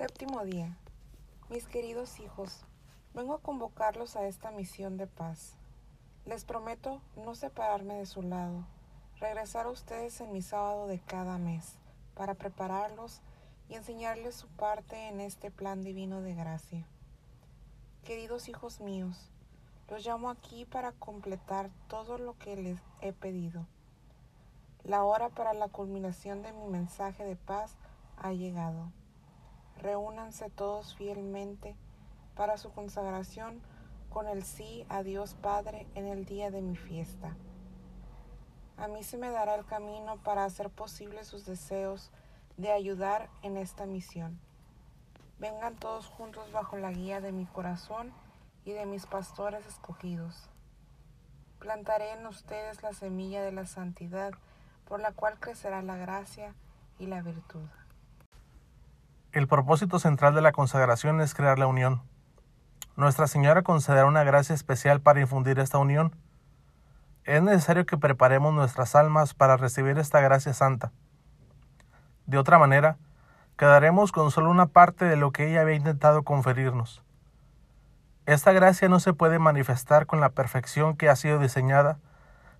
Séptimo día. Mis queridos hijos, vengo a convocarlos a esta misión de paz. Les prometo no separarme de su lado, regresar a ustedes en mi sábado de cada mes, para prepararlos y enseñarles su parte en este plan divino de gracia. Queridos hijos míos, los llamo aquí para completar todo lo que les he pedido. La hora para la culminación de mi mensaje de paz ha llegado reúnanse todos fielmente para su consagración con el sí a Dios Padre en el día de mi fiesta. A mí se me dará el camino para hacer posible sus deseos de ayudar en esta misión. Vengan todos juntos bajo la guía de mi corazón y de mis pastores escogidos. Plantaré en ustedes la semilla de la santidad por la cual crecerá la gracia y la virtud. El propósito central de la consagración es crear la unión. Nuestra Señora concederá una gracia especial para infundir esta unión. Es necesario que preparemos nuestras almas para recibir esta gracia santa. De otra manera, quedaremos con solo una parte de lo que ella había intentado conferirnos. Esta gracia no se puede manifestar con la perfección que ha sido diseñada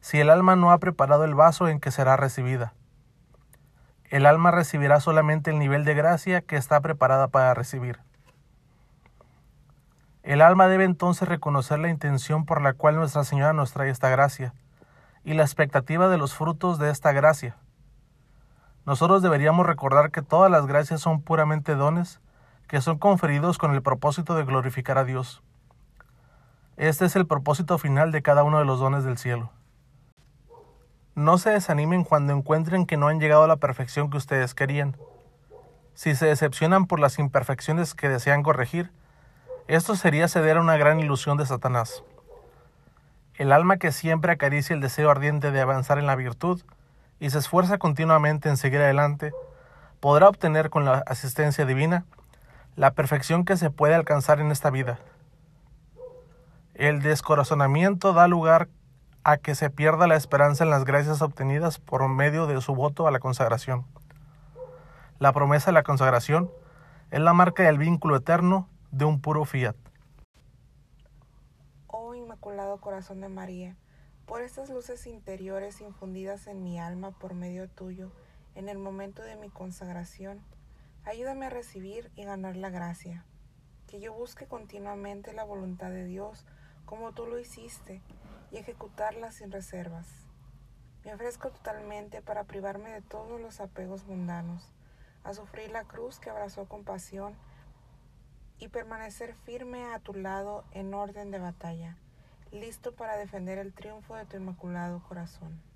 si el alma no ha preparado el vaso en que será recibida el alma recibirá solamente el nivel de gracia que está preparada para recibir. El alma debe entonces reconocer la intención por la cual Nuestra Señora nos trae esta gracia y la expectativa de los frutos de esta gracia. Nosotros deberíamos recordar que todas las gracias son puramente dones que son conferidos con el propósito de glorificar a Dios. Este es el propósito final de cada uno de los dones del cielo. No se desanimen cuando encuentren que no han llegado a la perfección que ustedes querían. Si se decepcionan por las imperfecciones que desean corregir, esto sería ceder a una gran ilusión de Satanás. El alma que siempre acaricia el deseo ardiente de avanzar en la virtud y se esfuerza continuamente en seguir adelante, podrá obtener con la asistencia divina la perfección que se puede alcanzar en esta vida. El descorazonamiento da lugar a que se pierda la esperanza en las gracias obtenidas por medio de su voto a la consagración. La promesa de la consagración es la marca del vínculo eterno de un puro fiat. Oh Inmaculado Corazón de María, por estas luces interiores infundidas en mi alma por medio tuyo, en el momento de mi consagración, ayúdame a recibir y ganar la gracia, que yo busque continuamente la voluntad de Dios como tú lo hiciste y ejecutarla sin reservas. Me ofrezco totalmente para privarme de todos los apegos mundanos, a sufrir la cruz que abrazó con pasión y permanecer firme a tu lado en orden de batalla, listo para defender el triunfo de tu inmaculado corazón.